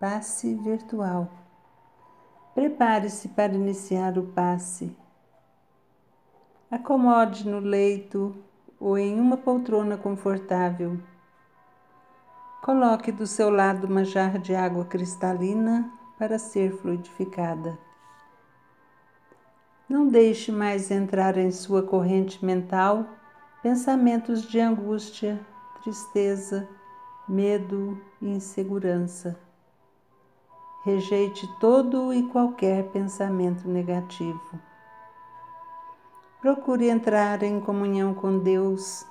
Passe virtual. Prepare-se para iniciar o passe. Acomode no leito ou em uma poltrona confortável. Coloque do seu lado uma jarra de água cristalina para ser fluidificada. Não deixe mais entrar em sua corrente mental pensamentos de angústia, tristeza, medo e insegurança. Rejeite todo e qualquer pensamento negativo. Procure entrar em comunhão com Deus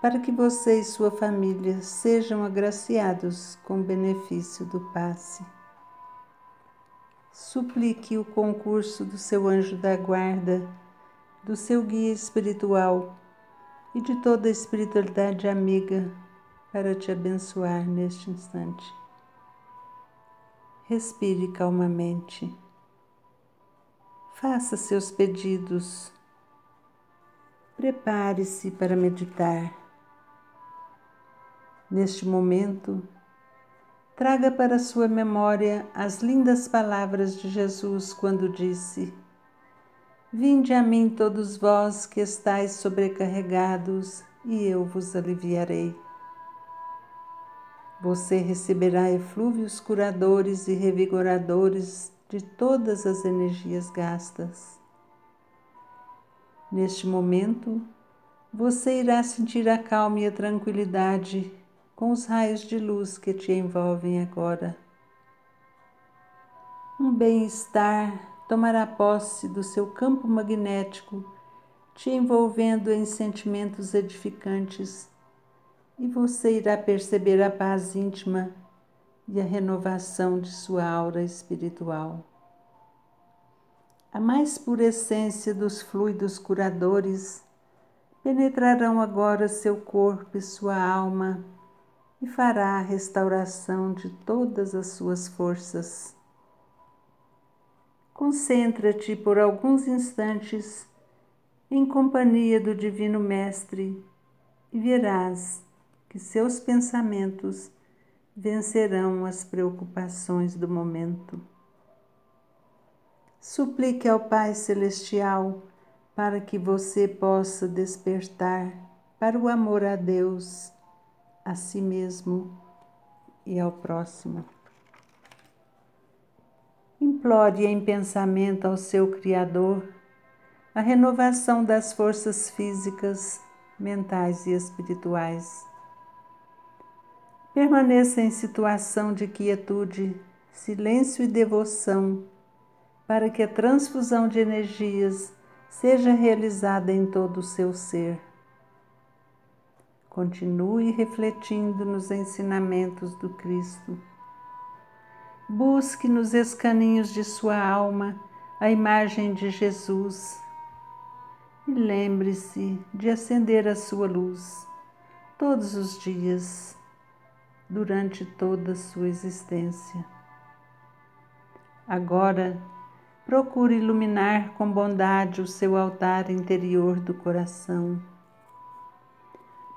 para que você e sua família sejam agraciados com o benefício do passe. Suplique o concurso do seu anjo da guarda, do seu guia espiritual e de toda a espiritualidade amiga para te abençoar neste instante. Respire calmamente. Faça seus pedidos. Prepare-se para meditar. Neste momento, traga para sua memória as lindas palavras de Jesus quando disse: Vinde a mim todos vós que estáis sobrecarregados, e eu vos aliviarei. Você receberá eflúvios curadores e revigoradores de todas as energias gastas. Neste momento, você irá sentir a calma e a tranquilidade com os raios de luz que te envolvem agora. Um bem-estar tomará posse do seu campo magnético, te envolvendo em sentimentos edificantes e você irá perceber a paz íntima e a renovação de sua aura espiritual. A mais pura essência dos fluidos curadores penetrarão agora seu corpo e sua alma e fará a restauração de todas as suas forças. Concentra-te por alguns instantes em companhia do Divino Mestre e verás que seus pensamentos vencerão as preocupações do momento. Suplique ao Pai Celestial para que você possa despertar para o amor a Deus, a si mesmo e ao próximo. Implore em pensamento ao seu Criador a renovação das forças físicas, mentais e espirituais Permaneça em situação de quietude, silêncio e devoção, para que a transfusão de energias seja realizada em todo o seu ser. Continue refletindo nos ensinamentos do Cristo. Busque nos escaninhos de sua alma a imagem de Jesus e lembre-se de acender a sua luz todos os dias durante toda a sua existência. Agora, procure iluminar com bondade o seu altar interior do coração.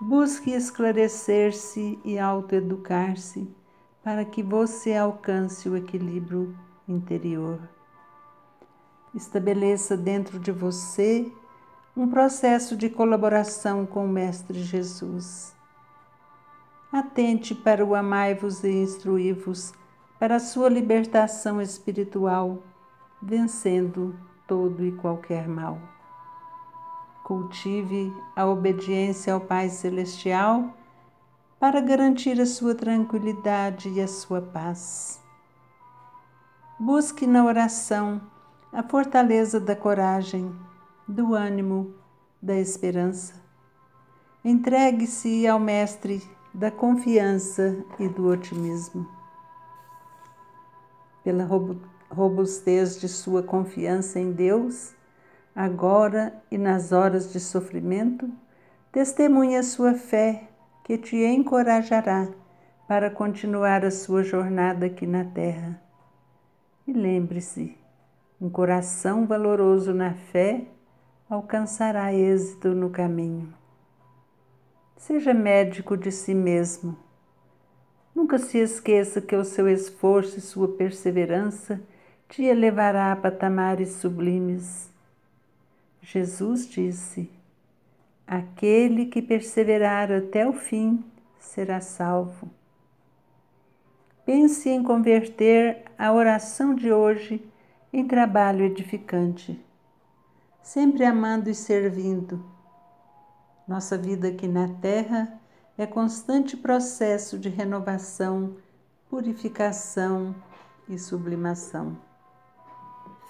Busque esclarecer-se e autoeducar-se para que você alcance o equilíbrio interior. Estabeleça dentro de você um processo de colaboração com o Mestre Jesus Atente para o amai-vos e instruí-vos para a sua libertação espiritual, vencendo todo e qualquer mal. Cultive a obediência ao Pai Celestial para garantir a sua tranquilidade e a sua paz. Busque na oração a fortaleza da coragem, do ânimo, da esperança. Entregue-se ao Mestre da confiança e do otimismo. Pela robustez de sua confiança em Deus, agora e nas horas de sofrimento, testemunha sua fé que te encorajará para continuar a sua jornada aqui na Terra. E lembre-se, um coração valoroso na fé alcançará êxito no caminho. Seja médico de si mesmo. Nunca se esqueça que o seu esforço e sua perseverança te elevará a patamares sublimes. Jesus disse: Aquele que perseverar até o fim será salvo. Pense em converter a oração de hoje em trabalho edificante, sempre amando e servindo. Nossa vida aqui na Terra é constante processo de renovação, purificação e sublimação.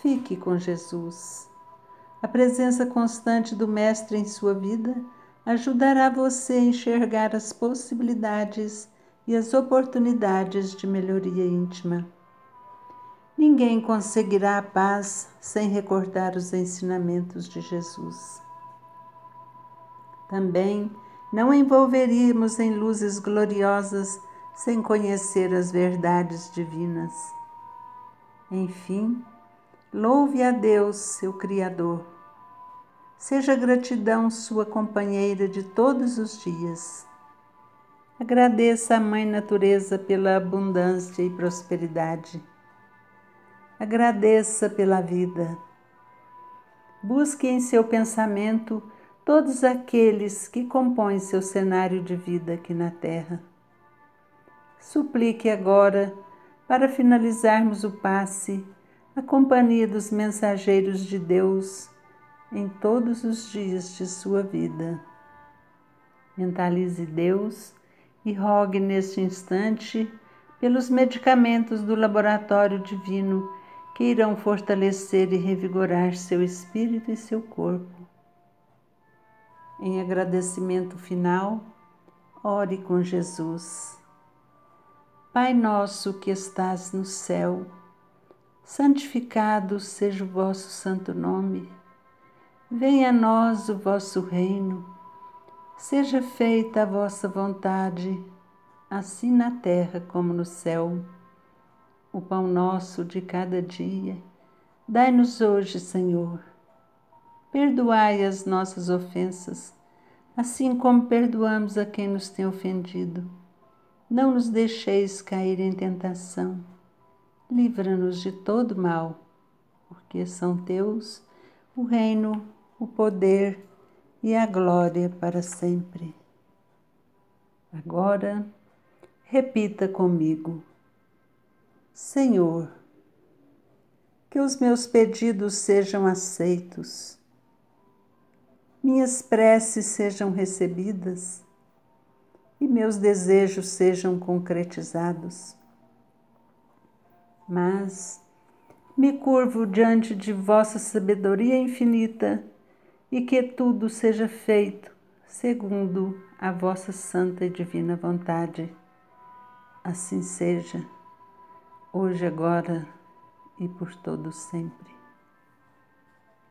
Fique com Jesus. A presença constante do Mestre em sua vida ajudará você a enxergar as possibilidades e as oportunidades de melhoria íntima. Ninguém conseguirá a paz sem recordar os ensinamentos de Jesus. Também não envolveríamos em luzes gloriosas sem conhecer as verdades divinas. Enfim, louve a Deus, seu Criador. Seja gratidão sua companheira de todos os dias. Agradeça a Mãe Natureza pela abundância e prosperidade. Agradeça pela vida. Busque em seu pensamento todos aqueles que compõem seu cenário de vida aqui na Terra. Suplique agora, para finalizarmos o passe, a companhia dos mensageiros de Deus em todos os dias de sua vida. Mentalize Deus e rogue neste instante pelos medicamentos do laboratório divino que irão fortalecer e revigorar seu espírito e seu corpo em agradecimento final, ore com Jesus. Pai nosso que estás no céu, santificado seja o vosso santo nome. Venha a nós o vosso reino. Seja feita a vossa vontade, assim na terra como no céu. O pão nosso de cada dia, dai-nos hoje, Senhor Perdoai as nossas ofensas, assim como perdoamos a quem nos tem ofendido. Não nos deixeis cair em tentação. Livra-nos de todo mal, porque são teus o reino, o poder e a glória para sempre. Agora, repita comigo: Senhor, que os meus pedidos sejam aceitos minhas preces sejam recebidas e meus desejos sejam concretizados. Mas me curvo diante de vossa sabedoria infinita e que tudo seja feito segundo a vossa santa e divina vontade. Assim seja, hoje, agora e por todo sempre.